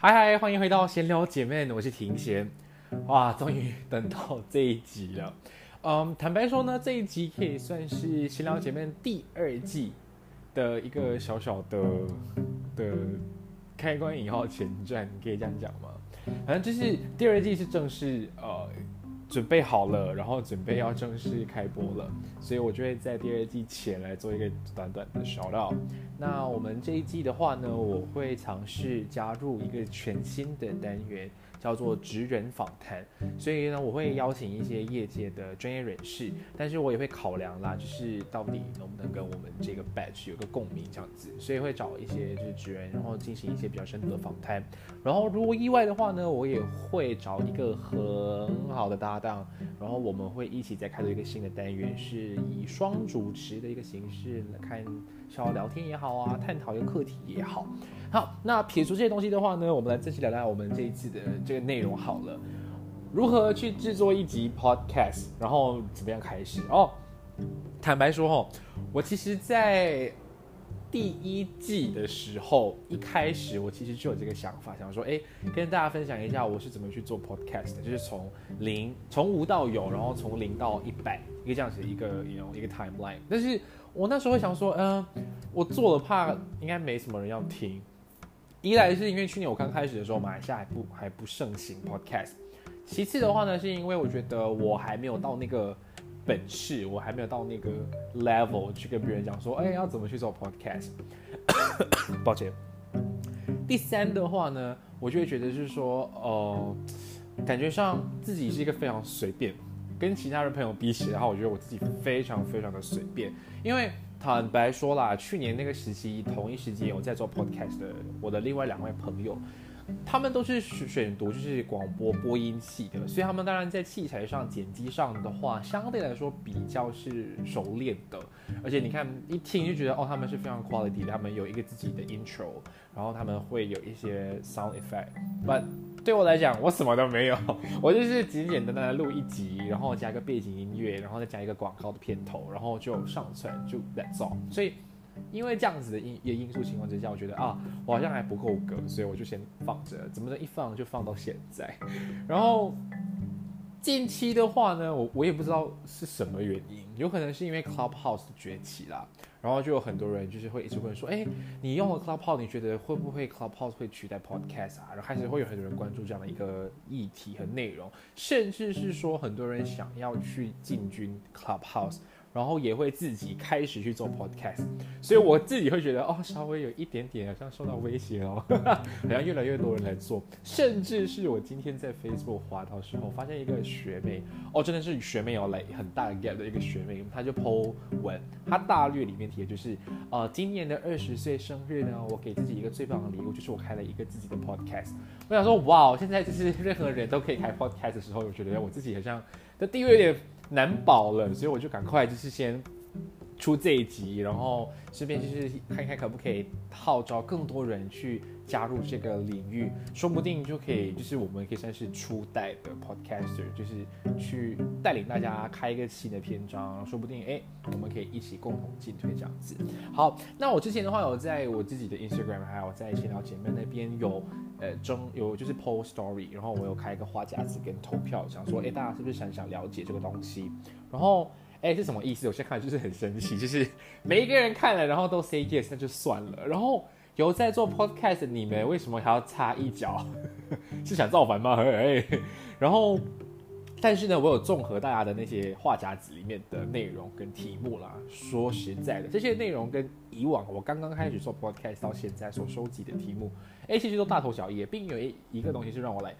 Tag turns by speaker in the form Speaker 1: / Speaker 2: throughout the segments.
Speaker 1: 嗨嗨，欢迎回到闲聊姐妹，我是庭贤。哇，终于等到这一集了。嗯，坦白说呢，这一集可以算是闲聊姐妹第二季的一个小小的的开关引号前传，可以这样讲吗？反正就是第二季是正式呃。准备好了，然后准备要正式开播了，所以我就会在第二季前来做一个短短的 shout out。那我们这一季的话呢，我会尝试加入一个全新的单元。叫做职人访谈，所以呢，我会邀请一些业界的专业人士，但是我也会考量啦，就是到底能不能跟我们这个 batch 有个共鸣这样子，所以会找一些就是职人，然后进行一些比较深度的访谈。然后如果意外的话呢，我也会找一个很好的搭档，然后我们会一起再开拓一个新的单元，是以双主持的一个形式来看。小聊天也好啊，探讨一个课题也好。好，那撇除这些东西的话呢，我们来正式聊聊我们这一次的这个内容好了。如何去制作一集 podcast，然后怎么样开始哦？坦白说哦，我其实，在第一季的时候，一开始我其实就有这个想法，想说，哎，跟大家分享一下我是怎么去做 podcast 的，就是从零从无到有，然后从零到一百，一个这样子一个 you know 一个 timeline，但是。我那时候想说，嗯，我做了怕应该没什么人要听。一来是因为去年我刚开始的时候，马来西亚还不还不盛行 podcast。其次的话呢，是因为我觉得我还没有到那个本事，我还没有到那个 level 去跟别人讲说，哎，要怎么去做 podcast。抱歉。第三的话呢，我就会觉得就是说，呃，感觉上自己是一个非常随便。跟其他的朋友比起来，然后我觉得我自己非常非常的随便，因为坦白说啦，去年那个时期同一时间我在做 podcast 的，我的另外两位朋友，他们都是选选读就是广播播音系的，所以他们当然在器材上、剪辑上的话，相对来说比较是熟练的，而且你看一听就觉得哦，他们是非常 quality，他们有一个自己的 intro，然后他们会有一些 sound effect，but 对我来讲，我什么都没有，我就是简简单单的录一集，然后加一个背景音乐，然后再加一个广告的片头，然后就上传就 that's all。所以，因为这样子的因因因素情况之下，我觉得啊，我好像还不够格，所以我就先放着，怎么能一放就放到现在。然后近期的话呢，我我也不知道是什么原因，有可能是因为 Clubhouse 崛起啦。然后就有很多人就是会一直问说，哎，你用了 Clubhouse，你觉得会不会 Clubhouse 会取代 Podcast 啊？然后开始会有很多人关注这样的一个议题和内容，甚至是说很多人想要去进军 Clubhouse。然后也会自己开始去做 podcast，所以我自己会觉得哦，稍微有一点点好像受到威胁哦，好像越来越多人来做，甚至是我今天在 Facebook 滑到时候，发现一个学妹哦，真的是学妹有来很大的 gap 的一个学妹，她就 po 文，她大略里面提的就是呃，今年的二十岁生日呢，我给自己一个最棒的礼物，就是我开了一个自己的 podcast。我想说哇，现在就是任何人都可以开 podcast 的时候，我觉得我自己好像的地位有点。难保了，所以我就赶快就是先出这一集，然后顺便就是看看可不可以号召更多人去加入这个领域，说不定就可以，就是我们可以算是初代的 podcaster，就是去带领大家开一个新的篇章，说不定哎，我们可以一起共同进退这样子。好，那我之前的话有在我自己的 Instagram，还有在闲聊姐妹那边有呃征有就是 post story，然后我有开一个花夹子跟投票，想说哎大家是不是想想了解这个东西，然后。哎，是什么意思？我现在看就是很生气，就是每一个人看了，然后都 say yes，那就算了。然后有在做 podcast，你们为什么还要插一脚？是想造反吗？哎，然后，但是呢，我有综合大家的那些话夹子里面的内容跟题目啦。说实在的，这些内容跟以往我刚刚开始做 podcast 到现在所收集的题目，哎，其实都大同小异，并有一一个东西是让我来，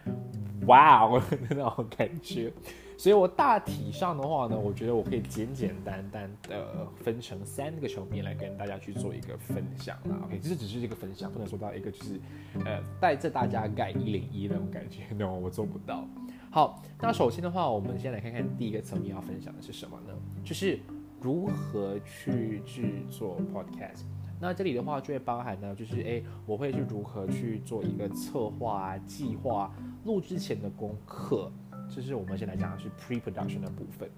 Speaker 1: 哇哦的那种感觉。所以，我大体上的话呢，我觉得我可以简简单单的分成三个层面来跟大家去做一个分享啦。OK，这只是一个分享，不能说到一个就是，呃，带着大家盖一零一那种感觉，no，我做不到。好，那首先的话，我们先来看看第一个层面要分享的是什么呢？就是如何去制作 podcast。那这里的话就会包含呢，就是诶，我会去如何去做一个策划、计划、录之前的功课。这是我们先来讲的是 pre-production 的部分。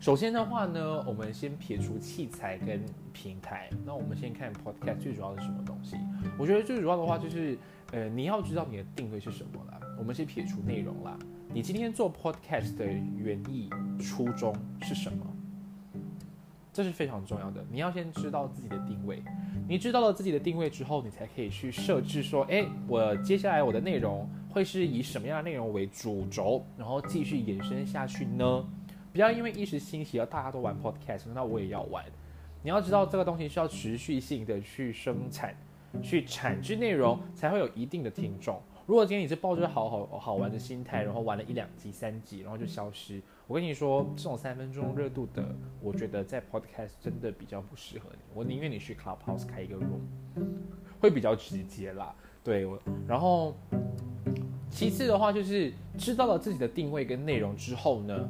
Speaker 1: 首先的话呢，我们先撇除器材跟平台，那我们先看 podcast 最主要是什么东西？我觉得最主要的话就是，呃，你要知道你的定位是什么啦。我们先撇除内容啦，你今天做 podcast 的原意初衷是什么？这是非常重要的。你要先知道自己的定位，你知道了自己的定位之后，你才可以去设置说，哎，我接下来我的内容。会是以什么样的内容为主轴，然后继续延伸下去呢？不要因为一时兴起而大家都玩 podcast，那我也要玩。你要知道这个东西是要持续性的去生产、去产制内容，才会有一定的听众。如果今天你是抱着好好好玩的心态，然后玩了一两集、三集，然后就消失，我跟你说，这种三分钟热度的，我觉得在 podcast 真的比较不适合你。我宁愿你去 Clubhouse 开一个 room，会比较直接啦。对，我然后。其次的话，就是知道了自己的定位跟内容之后呢，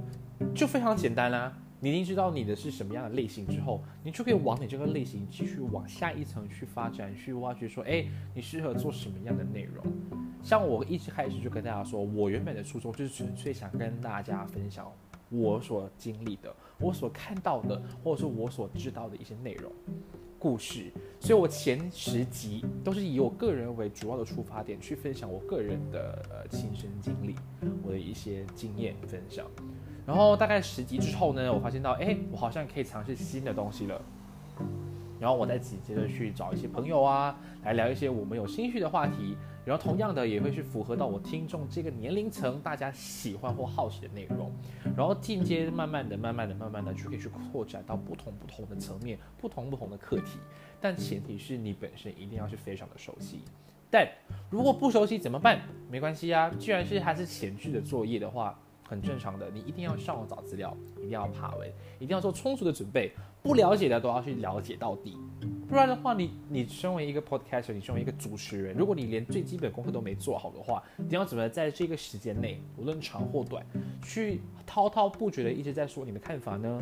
Speaker 1: 就非常简单啦。你已经知道你的是什么样的类型之后，你就可以往你这个类型继续往下一层去发展，去挖掘说，哎，你适合做什么样的内容？像我一直开始就跟大家说，我原本的初衷就是纯粹想跟大家分享我所经历的、我所看到的，或者是我所知道的一些内容。故事，所以我前十集都是以我个人为主要的出发点去分享我个人的呃亲身经历，我的一些经验分享。然后大概十集之后呢，我发现到，哎，我好像可以尝试新的东西了。然后我再紧接着去找一些朋友啊，来聊一些我们有兴趣的话题。然后同样的也会去符合到我听众这个年龄层大家喜欢或好奇的内容，然后进阶慢慢的、慢慢的、慢慢的就可以去扩展到不同不同的层面、不同不同的课题，但前提是你本身一定要是非常的熟悉。但如果不熟悉怎么办？没关系啊，既然是还是前置的作业的话，很正常的，你一定要上网找资料，一定要爬文，一定要做充足的准备，不了解的都要去了解到底。不然的话，你你身为一个 podcaster，你身为一个主持人，如果你连最基本功课都没做好的话，你要怎么在这个时间内，无论长或短，去滔滔不绝的一直在说你的看法呢？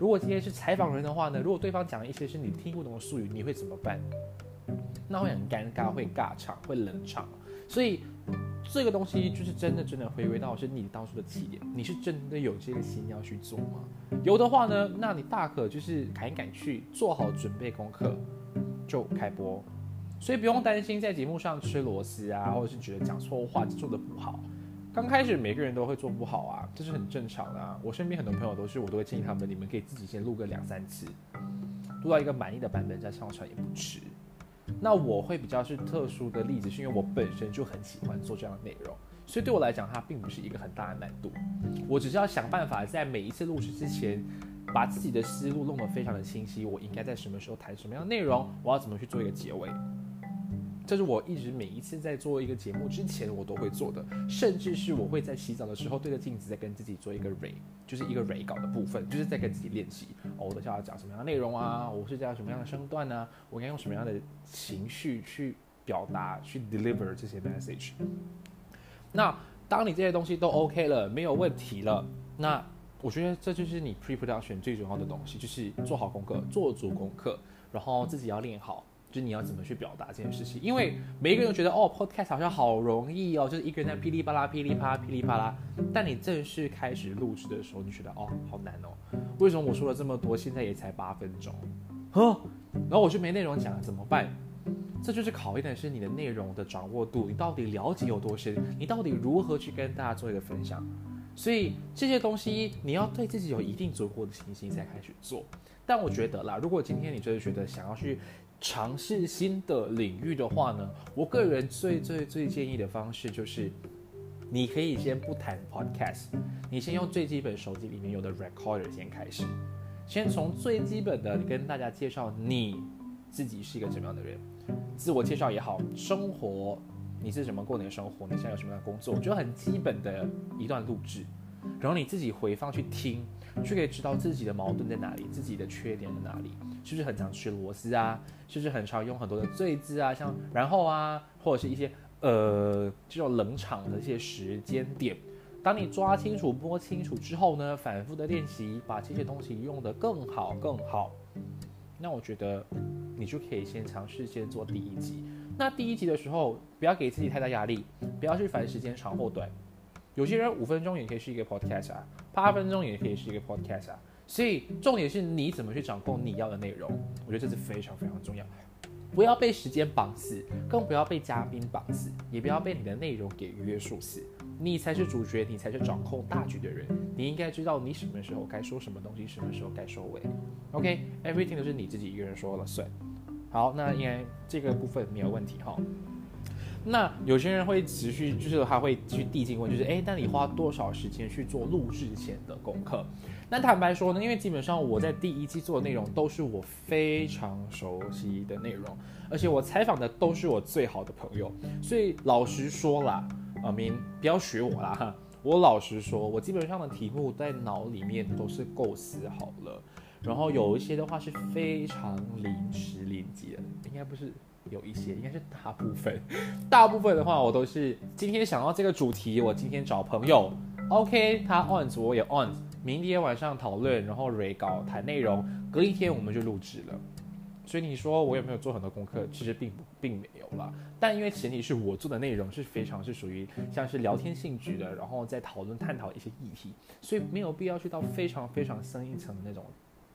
Speaker 1: 如果今天是采访人的话呢，如果对方讲一些是你听不懂的术语，你会怎么办？那会很尴尬，会尬场，会冷场。所以这个东西就是真的真的回归到是你当初的起点，你是真的有这个心要去做吗？有的话呢，那你大可就是赶紧赶去做好准备功课，就开播。所以不用担心在节目上吃螺丝啊，或者是觉得讲错话做的不好。刚开始每个人都会做不好啊，这是很正常的。啊。我身边很多朋友都是，我都会建议他们，你们可以自己先录个两三次，录到一个满意的版本再上传也不迟。那我会比较是特殊的例子，是因为我本身就很喜欢做这样的内容。所以对我来讲，它并不是一个很大的难度。我只是要想办法，在每一次录制之前，把自己的思路弄得非常的清晰。我应该在什么时候谈什么样的内容？我要怎么去做一个结尾？这是我一直每一次在做一个节目之前，我都会做的。甚至是我会在洗澡的时候对着镜子，在跟自己做一个 re，就是一个 re 稿的部分，就是在跟自己练习。哦，我等下要讲什么样的内容啊？我是讲什么样的声段呢？我应该用什么样的情绪去表达、去 deliver 这些 message？那当你这些东西都 OK 了，没有问题了，那我觉得这就是你 pre production 最重要的东西，就是做好功课，做足功课，然后自己要练好，就你要怎么去表达这件事情。因为每一个人都觉得哦，podcast 好像好容易哦，就是一个人在噼里啪啦、噼里啪啦、噼里啪啦。但你正式开始录制的时候，你觉得哦，好难哦。为什么我说了这么多，现在也才八分钟？呵，然后我就没内容讲了，怎么办？这就是考验的是你的内容的掌握度，你到底了解有多深？你到底如何去跟大家做一个分享？所以这些东西你要对自己有一定足够的信心才开始做。但我觉得啦，如果今天你真的觉得想要去尝试新的领域的话呢，我个人最最最建议的方式就是，你可以先不谈 podcast，你先用最基本手机里面有的 recorder 先开始，先从最基本的跟大家介绍你自己是一个怎么样的人。自我介绍也好，生活你是怎么过你的生活？你现在有什么样的工作？我觉得很基本的一段录制，然后你自己回放去听，就可以知道自己的矛盾在哪里，自己的缺点在哪里，是不是很常吃螺丝啊？是不是很常用很多的罪字啊？像然后啊，或者是一些呃这种冷场的一些时间点，当你抓清楚、摸清楚之后呢，反复的练习，把这些东西用得更好、更好。那我觉得，你就可以先尝试先做第一集。那第一集的时候，不要给自己太大压力，不要去烦时间长或短。有些人五分钟也可以是一个 podcast 啊，八分钟也可以是一个 podcast 啊。所以重点是你怎么去掌控你要的内容，我觉得这是非常非常重要。不要被时间绑死，更不要被嘉宾绑死，也不要被你的内容给约束死。你才是主角，你才是掌控大局的人。你应该知道你什么时候该说什么东西，什么时候该收尾。OK，everything 都是你自己一个人说了算。好，那应该这个部分没有问题哈。那有些人会持续，就是他会去递进问，就是哎，那你花多少时间去做录制前的功课？那坦白说呢，因为基本上我在第一季做的内容都是我非常熟悉的内容，而且我采访的都是我最好的朋友，所以老实说啦。阿明，不要学我啦！哈，我老实说，我基本上的题目在脑里面都是构思好了，然后有一些的话是非常临时临机的，应该不是有一些，应该是大部分。大部分的话，我都是今天想到这个主题，我今天找朋友，OK，他 on，我也 on，明天晚上讨论，然后 re 稿谈内容，隔一天我们就录制了。所以你说我有没有做很多功课？其实并不并没有了。但因为前提是我做的内容是非常是属于像是聊天性质的，然后再讨论探讨一些议题，所以没有必要去到非常非常深一层的那种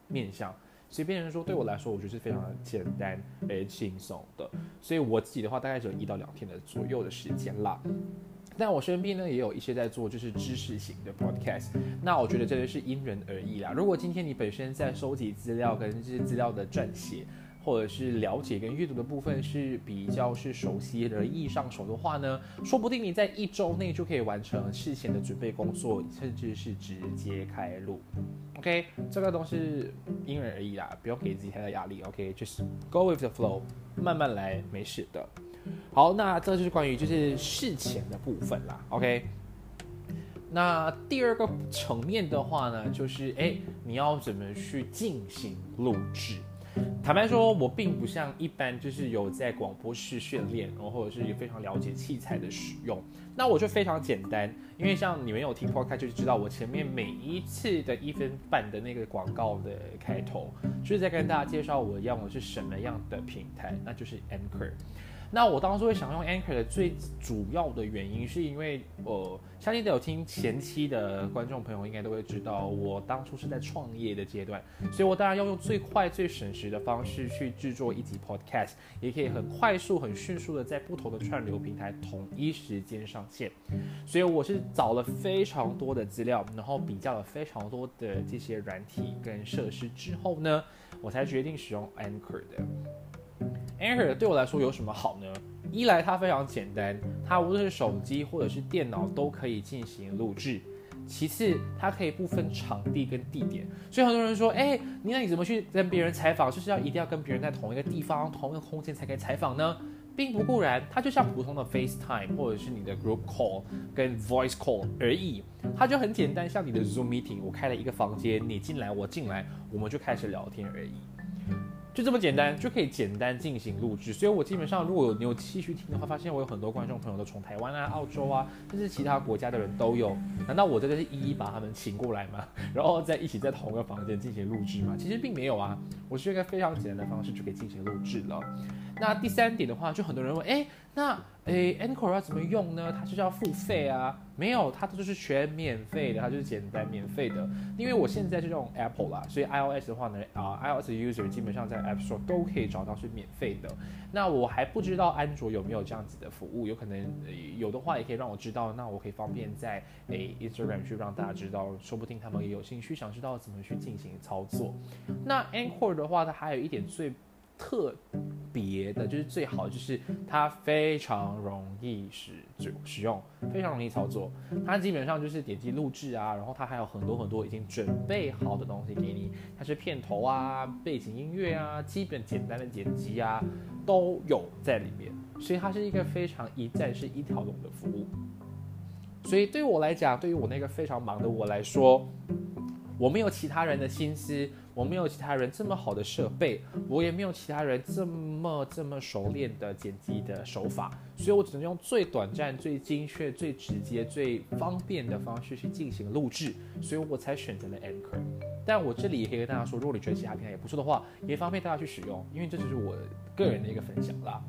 Speaker 1: 面向。所以变成说对我来说，我觉得是非常的简单而轻松的。所以我自己的话，大概只有一到两天的左右的时间啦。但我身边呢也有一些在做就是知识型的 podcast，那我觉得这个是因人而异啦。如果今天你本身在收集资料跟这些资料的撰写，或者是了解跟阅读的部分是比较是熟悉的易上手的话呢，说不定你在一周内就可以完成事前的准备工作，甚至是直接开录。OK，这个都是因人而异啦，不用给自己太大压力。OK，就是 go with the flow，慢慢来，没事的。好，那这就是关于就是事前的部分啦。OK，那第二个层面的话呢，就是哎，你要怎么去进行录制？坦白说，我并不像一般就是有在广播室训练，然后或者是非常了解器材的使用。那我就非常简单，因为像你们有听 podcast 就知道，我前面每一次的一分半的那个广告的开头，就是在跟大家介绍我用的是什么样的平台，那就是 Anchor。那我当初会想用 Anchor 的最主要的原因，是因为呃，相信有听前期的观众朋友应该都会知道，我当初是在创业的阶段，所以我当然要用最快最省时的方式去制作一集 Podcast，也可以很快速、很迅速的在不同的串流平台统一时间上线。所以我是找了非常多的资料，然后比较了非常多的这些软体跟设施之后呢，我才决定使用 Anchor 的。Anchor 对我来说有什么好呢？一来它非常简单，它无论是手机或者是电脑都可以进行录制；其次，它可以不分场地跟地点。所以很多人说，哎，你那你怎么去跟别人采访？就是要一定要跟别人在同一个地方、同一个空间才可以采访呢？并不固然，它就像普通的 FaceTime 或者是你的 Group Call 跟 Voice Call 而已，它就很简单，像你的 Zoom Meeting，我开了一个房间，你进来，我进来，我们就开始聊天而已。就这么简单，就可以简单进行录制。所以我基本上，如果有你有继续听的话，发现我有很多观众朋友都从台湾啊、澳洲啊，甚至其他国家的人都有。难道我真的是一一把他们请过来吗？然后再一起在同一个房间进行录制吗？其实并没有啊，我是一个非常简单的方式就可以进行录制了。那第三点的话，就很多人问，哎，那诶 a n c o r 要怎么用呢？它就是要付费啊？没有，它都是全免费的，它就是简单免费的。因为我现在是用 Apple 啦，所以 iOS 的话呢，啊，iOS user 基本上在 App Store 都可以找到是免费的。那我还不知道安卓有没有这样子的服务，有可能有的话也可以让我知道，那我可以方便在诶 Instagram 去让大家知道，说不定他们也有兴趣想知道怎么去进行操作。那 Anchor 的话，它还有一点最特别的就是最好就是它非常容易使就使用，非常容易操作。它基本上就是点击录制啊，然后它还有很多很多已经准备好的东西给你，它是片头啊、背景音乐啊、基本简单的剪辑啊都有在里面，所以它是一个非常一站式一条龙的服务。所以对于我来讲，对于我那个非常忙的我来说，我没有其他人的心思。我没有其他人这么好的设备，我也没有其他人这么这么熟练的剪辑的手法，所以我只能用最短暂、最精确、最直接、最方便的方式去进行录制，所以我才选择了 Anchor。但我这里也可以跟大家说，如果你觉得其他平台也不错的话，也方便大家去使用，因为这只是我个人的一个分享啦。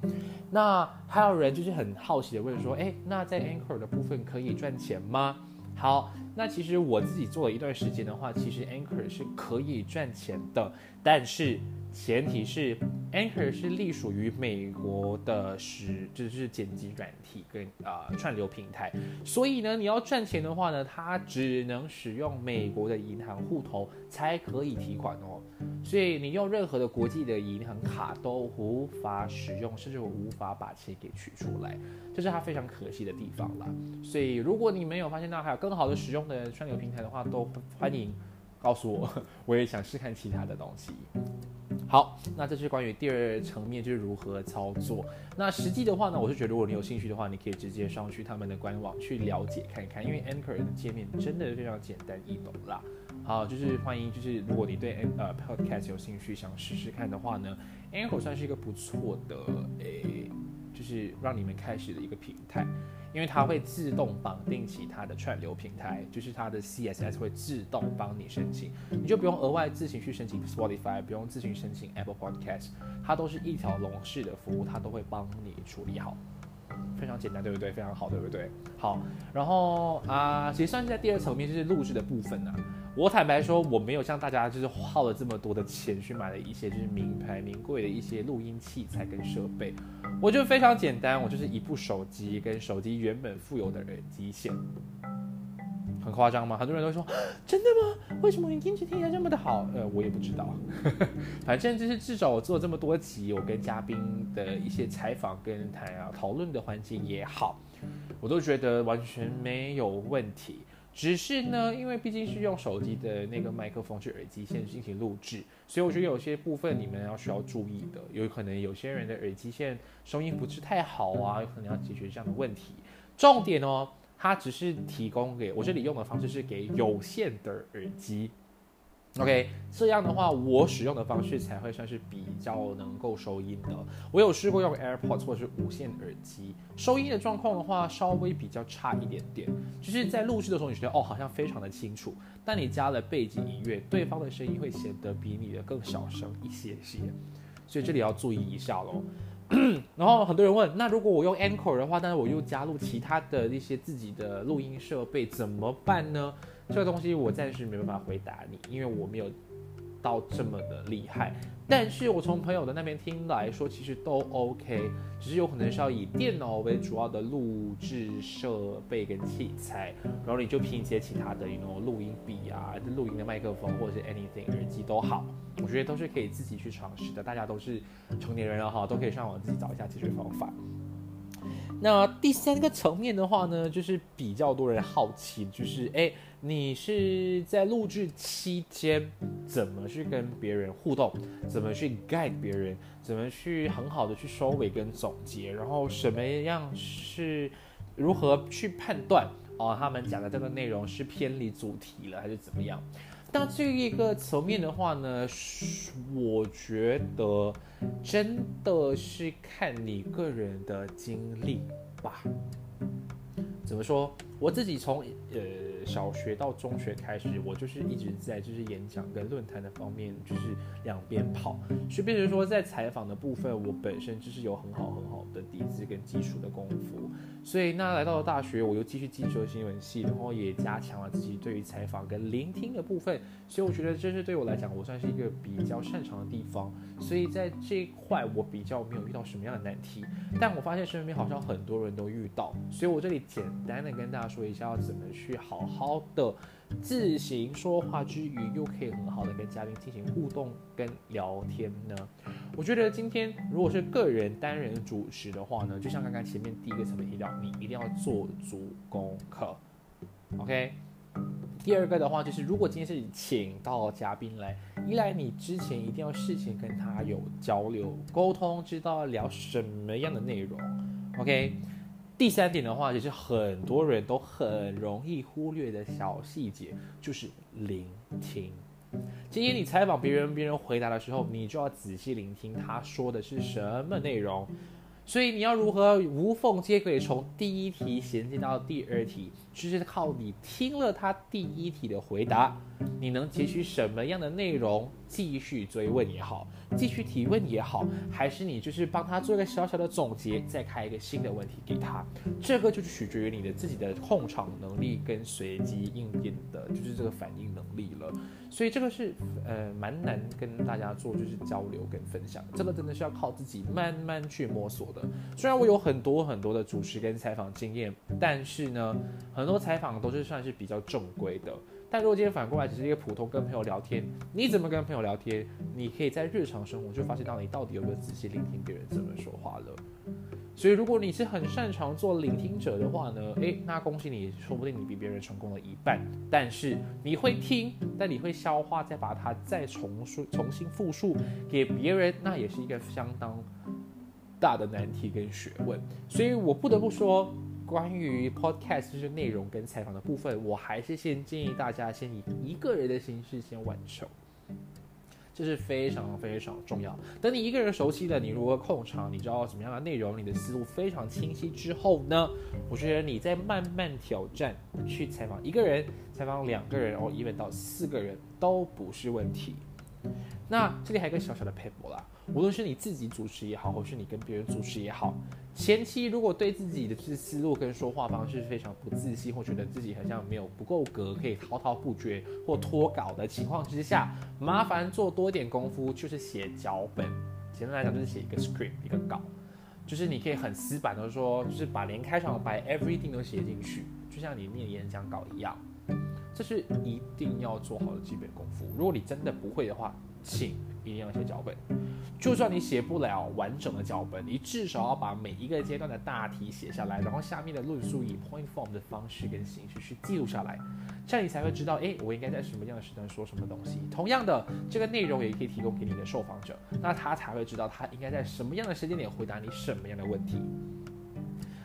Speaker 1: 那还有人就是很好奇的问说，哎，那在 Anchor 的部分可以赚钱吗？好，那其实我自己做了一段时间的话，其实 Anchor 是可以赚钱的，但是。前提是 Anchor 是隶属于美国的，是就是剪辑软体跟啊串流平台，所以呢，你要赚钱的话呢，它只能使用美国的银行户头才可以提款哦。所以你用任何的国际的银行卡都无法使用，甚至我无法把钱给取出来，这是它非常可惜的地方啦。所以如果你没有发现到还有更好的使用的串流平台的话，都欢迎告诉我，我也想试看其他的东西。好，那这是关于第二层面，就是如何操作。那实际的话呢，我是觉得如果你有兴趣的话，你可以直接上去他们的官网去了解看一看，因为 Anchor 的界面真的非常简单易懂啦。好，就是欢迎，就是如果你对呃 Podcast 有兴趣，想试试看的话呢，Anchor 算是一个不错的诶，就是让你们开始的一个平台。因为它会自动绑定其他的串流平台，就是它的 CSS 会自动帮你申请，你就不用额外自行去申请 Spotify，不用自行申请 Apple Podcast，它都是一条龙式的服务，它都会帮你处理好，非常简单，对不对？非常好，对不对？好，然后啊，其实算是在第二层面，就是录制的部分呢。我坦白说，我没有像大家就是耗了这么多的钱去买了一些就是名牌名贵的一些录音器材跟设备，我就非常简单，我就是一部手机跟手机原本附有的耳机线，很夸张吗？很多人都说真的吗？为什么你音质听起来这么的好？呃，我也不知道，反正就是至少我做这么多集，我跟嘉宾的一些采访跟谈啊讨论的环境也好，我都觉得完全没有问题。只是呢，因为毕竟是用手机的那个麦克风去耳机线进行录制，所以我觉得有些部分你们要需要注意的，有可能有些人的耳机线声音不是太好啊，有可能要解决这样的问题。重点哦，它只是提供给我这里用的方式是给有线的耳机。OK，这样的话，我使用的方式才会算是比较能够收音的。我有试过用 AirPods 或者是无线耳机，收音的状况的话，稍微比较差一点点。就是在录制的时候，你觉得哦，好像非常的清楚，但你加了背景音乐，对方的声音会显得比你的更小声一些些。所以这里要注意一下喽。然后很多人问，那如果我用 Anchor 的话，但是我又加入其他的一些自己的录音设备，怎么办呢？这个东西我暂时没办法回答你，因为我没有到这么的厉害。但是我从朋友的那边听来说，其实都 OK，只是有可能是要以电脑为主要的录制设备跟器材，然后你就拼接其他的，那种录音笔啊、录音的麦克风或者是 anything 耳机都好，我觉得都是可以自己去尝试的。大家都是成年人了哈，都可以上网自己找一下解决方法。那第三个层面的话呢，就是比较多人好奇，就是哎，你是在录制期间怎么去跟别人互动，怎么去 guide 别人，怎么去很好的去收尾跟总结，然后什么样是如何去判断哦，他们讲的这个内容是偏离主题了还是怎么样？那这一个层面的话呢，我觉得真的是看你个人的经历吧。怎么说？我自己从呃小学到中学开始，我就是一直在就是演讲跟论坛的方面就是两边跑，所以变成说在采访的部分，我本身就是有很好很好的底子跟基础的功夫。所以那来到了大学，我又继续进修新闻系，然后也加强了自己对于采访跟聆听的部分。所以我觉得这是对我来讲，我算是一个比较擅长的地方。所以在这一块，我比较没有遇到什么样的难题。但我发现身边好像很多人都遇到，所以我这里简单的跟大家说一下，要怎么去好好的自行说话之余，又可以很好的跟嘉宾进行互动跟聊天呢？我觉得今天如果是个人单人主持的话呢，就像刚刚前面第一个层面提到，你一定要做足功课，OK。第二个的话就是，如果今天是请到嘉宾来，一来你之前一定要事前跟他有交流沟通，知道聊什么样的内容，OK。第三点的话，也是很多人都很容易忽略的小细节，就是聆听。今天你采访别人，别人回答的时候，你就要仔细聆听他说的是什么内容。所以你要如何无缝接轨，从第一题衔接到第二题，就是靠你听了他第一题的回答，你能截取什么样的内容，继续追问也好，继续提问也好，还是你就是帮他做一个小小的总结，再开一个新的问题给他，这个就是取决于你的自己的控场能力跟随机应变的，就是这个反应能力了。所以这个是呃蛮难跟大家做就是交流跟分享，这个真的是要靠自己慢慢去摸索的。虽然我有很多很多的主持跟采访经验，但是呢，很多采访都是算是比较正规的。但如果今天反过来只是一个普通跟朋友聊天，你怎么跟朋友聊天？你可以在日常生活就发现到你到底有没有仔细聆听别人怎么说话了。所以，如果你是很擅长做聆听者的话呢，诶，那恭喜你，说不定你比别人成功了一半。但是你会听，但你会消化，再把它再重述、重新复述给别人，那也是一个相当大的难题跟学问。所以我不得不说，关于 podcast 就是内容跟采访的部分，我还是先建议大家先以一个人的形式先完成。这是非常非常重要。等你一个人熟悉了，你如何控场，你知道什么样的内容，你的思路非常清晰之后呢？我觉得你在慢慢挑战去采访一个人、采访两个人，哦，一问到四个人都不是问题。那这里还有个小小的 PAM 啦，无论是你自己主持也好，或是你跟别人主持也好。前期如果对自己的这思路跟说话方式非常不自信，或觉得自己好像没有不够格，可以滔滔不绝或脱稿的情况之下，麻烦做多点功夫，就是写脚本。简单来讲，就是写一个 script，一个稿，就是你可以很死板的说，就是把连开场白 everything 都写进去，就像你念演讲稿一样。这是一定要做好的基本功夫。如果你真的不会的话，请一定要写脚本。就算你写不了完整的脚本，你至少要把每一个阶段的大题写下来，然后下面的论述以 point form 的方式跟形式去记录下来，这样你才会知道，哎，我应该在什么样的时段说什么东西。同样的，这个内容也可以提供给你的受访者，那他才会知道他应该在什么样的时间点回答你什么样的问题。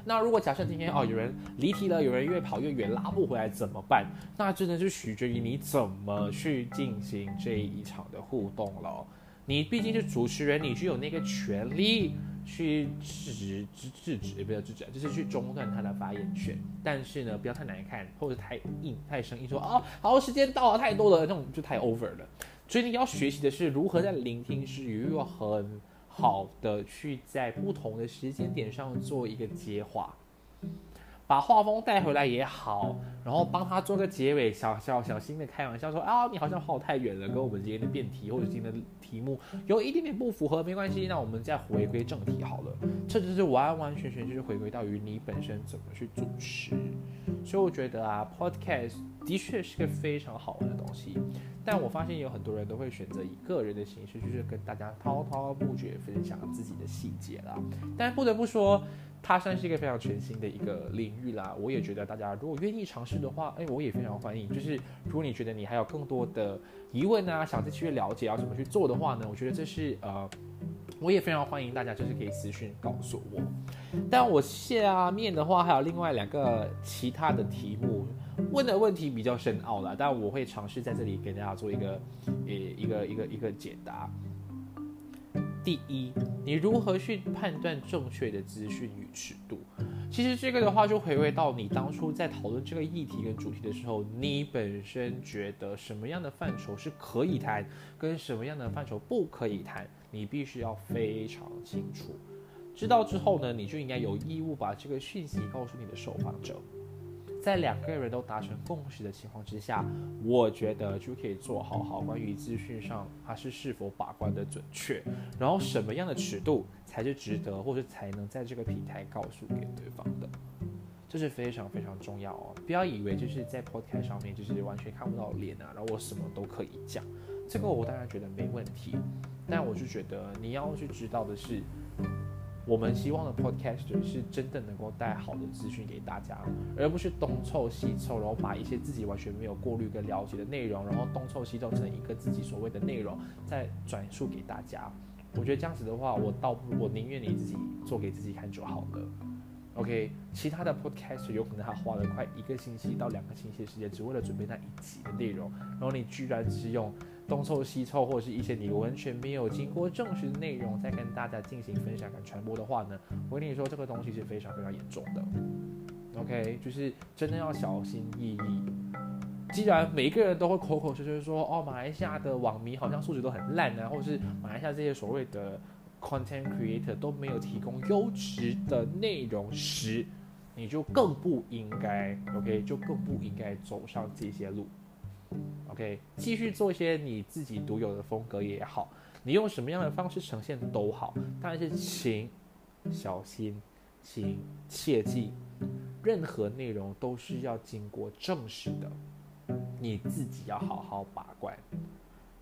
Speaker 1: 那如果假设今天哦有人离题了，有人越跑越远拉不回来怎么办？那真的是取决于你怎么去进行这一场的互动了。你毕竟是主持人，你具有那个权利去制止、制制止，也不要制止，就是去中断他的发言权。但是呢，不要太难看，或者太硬、太生硬，说啊，好，时间到了，太多了，这种就太 over 了。所以你要学习的是如何在聆听之余又很好的去在不同的时间点上做一个接话。把画风带回来也好，然后帮他做个结尾，小小小心的开玩笑说啊，你好像跑太远了，跟我们今天的辩题或者今天的题目有一点点不符合，没关系，那我们再回归正题好了。这就是完完全全就是回归到于你本身怎么去主持。所以我觉得啊，podcast 的确是个非常好玩的东西，但我发现有很多人都会选择以个人的形式，就是跟大家滔滔不绝分享自己的细节啦。但不得不说。它算是一个非常全新的一个领域啦，我也觉得大家如果愿意尝试的话，哎，我也非常欢迎。就是如果你觉得你还有更多的疑问啊，想再去了解要怎么去做的话呢，我觉得这是呃我也非常欢迎大家，就是可以私讯告诉我。但我下面的话还有另外两个其他的题目，问的问题比较深奥了，但我会尝试在这里给大家做一个，呃，一个一个一个解答。第一，你如何去判断正确的资讯与尺度？其实这个的话，就回归到你当初在讨论这个议题跟主题的时候，你本身觉得什么样的范畴是可以谈，跟什么样的范畴不可以谈，你必须要非常清楚。知道之后呢，你就应该有义务把这个讯息告诉你的受访者。在两个人都达成共识的情况之下，我觉得就可以做好好关于资讯上它是是否把关的准确，然后什么样的尺度才是值得或者才能在这个平台告诉给对方的，这是非常非常重要哦！不要以为就是在 podcast 上面就是完全看不到脸啊，然后我什么都可以讲，这个我当然觉得没问题，但我就觉得你要去知道的是。我们希望的 podcaster 是真的能够带好的资讯给大家，而不是东凑西凑，然后把一些自己完全没有过滤跟了解的内容，然后东凑西凑成一个自己所谓的内容，再转述给大家。我觉得这样子的话，我倒不，我宁愿你自己做给自己看就好了。OK，其他的 podcaster 有可能他花了快一个星期到两个星期的时间，只为了准备那一集的内容，然后你居然是用。东凑西凑，或者是一些你完全没有经过证实的内容，再跟大家进行分享跟传播的话呢，我跟你说，这个东西是非常非常严重的。OK，就是真的要小心翼翼。既然每一个人都会口口声声说，哦，马来西亚的网民好像素质都很烂啊，或者是马来西亚这些所谓的 content creator 都没有提供优质的内容时，你就更不应该，OK，就更不应该走上这些路。OK，继续做一些你自己独有的风格也好，你用什么样的方式呈现都好，但是请小心，请切记，任何内容都是要经过证实的，你自己要好好把关，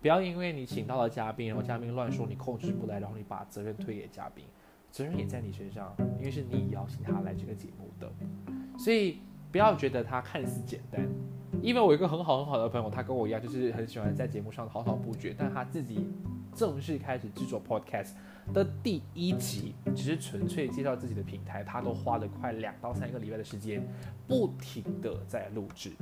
Speaker 1: 不要因为你请到了嘉宾，然后嘉宾乱说，你控制不来，然后你把责任推给嘉宾，责任也在你身上，因为是你邀请他来这个节目的，所以不要觉得他看似简单。因为我有一个很好很好的朋友，他跟我一样，就是很喜欢在节目上滔滔不绝。但他自己正式开始制作 podcast 的第一集，只是纯粹介绍自己的平台，他都花了快两到三个礼拜的时间，不停的在录制。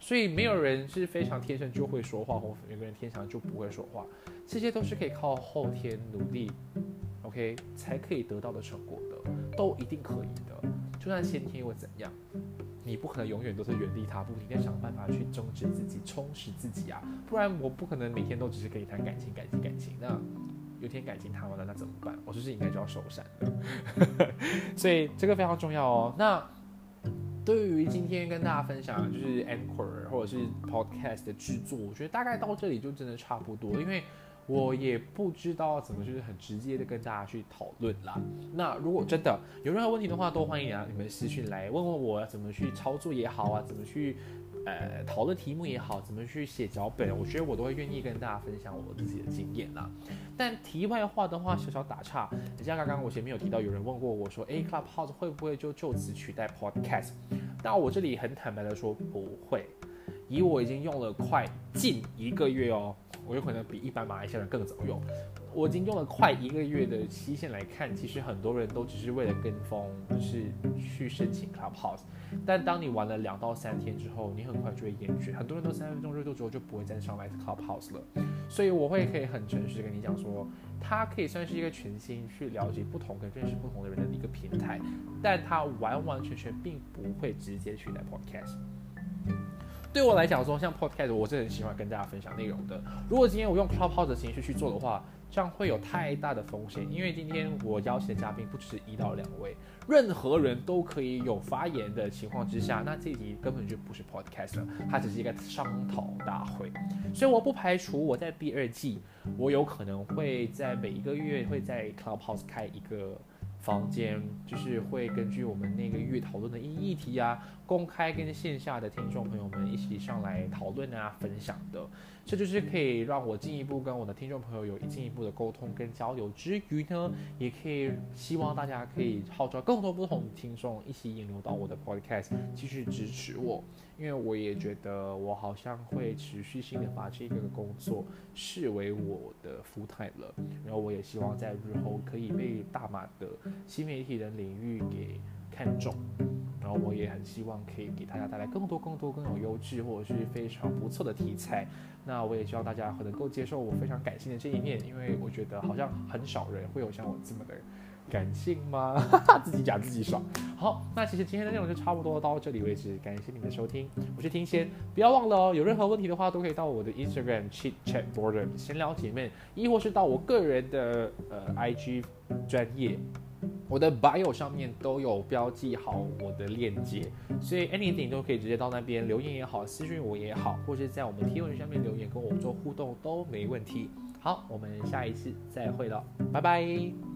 Speaker 1: 所以没有人是非常天生就会说话，或有个人天生就不会说话，这些都是可以靠后天努力，OK 才可以得到的成果的，都一定可以的。就算先天又怎样？你不可能永远都是原地踏步，你应该想办法去增值自己、充实自己啊！不然我不可能每天都只是跟你谈感情、感情、感情。那有天感情谈完了，那怎么办？我是不是应该就要收山？所以这个非常重要哦。那对于今天跟大家分享就是 Anchor 或者是 Podcast 的制作，我觉得大概到这里就真的差不多，因为。我也不知道怎么就是很直接的跟大家去讨论啦。那如果真的有任何问题的话，都欢迎啊你们私讯来问问我怎么去操作也好啊，怎么去呃讨论题目也好，怎么去写脚本，我觉得我都会愿意跟大家分享我自己的经验啦。但题外话的话，小小打岔，像刚刚我前面有提到，有人问过我说，A Clubhouse 会不会就就此取代 Podcast？那我这里很坦白的说，不会。以我已经用了快近一个月哦。我有可能比一般马来西亚人更早用，我已经用了快一个月的期限来看，其实很多人都只是为了跟风，就是去申请 Clubhouse。但当你玩了两到三天之后，你很快就会厌倦，很多人都三分钟热度之后就不会再上来 Clubhouse 了。所以我会可以很诚实跟你讲说，它可以算是一个全新去了解不同跟认识不同的人的一个平台，但它完完全全并不会直接取代 Podcast。对我来讲说，像 podcast，我是很喜欢跟大家分享内容的。如果今天我用 Clubhouse 的形式去做的话，这样会有太大的风险。因为今天我邀请的嘉宾不止一到两位，任何人都可以有发言的情况之下，那这集根本就不是 podcast 了，它只是一个商讨大会。所以我不排除我在第二季，我有可能会在每一个月会在 Clubhouse 开一个。房间，就是会根据我们那个月讨论的议议题啊，公开跟线下的听众朋友们一起上来讨论啊，分享的。这就是可以让我进一步跟我的听众朋友有进一步的沟通跟交流之余呢，也可以希望大家可以号召更多不同听众一起引流到我的 podcast，继续支持我。因为我也觉得我好像会持续性的把这个工作视为我的 full time 了，然后我也希望在日后可以被大马的新媒体的领域给看中，然后我也很希望可以给大家带来更多更多更有优质或者是非常不错的题材。那我也希望大家能够接受我非常感性的这一面，因为我觉得好像很少人会有像我这么的。感性吗？自己讲自己爽。好，那其实今天的内容就差不多到这里为止。感谢您的收听，我是听仙。不要忘了哦，有任何问题的话，都可以到我的 Instagram chit chat border 闲聊姐妹，亦或是到我个人的呃 IG 专业，我的 bio 上面都有标记好我的链接，所以 anything 都可以直接到那边留言也好，私信我也好，或是在我们贴文上面留言跟我做互动都没问题。好，我们下一次再会了，拜拜。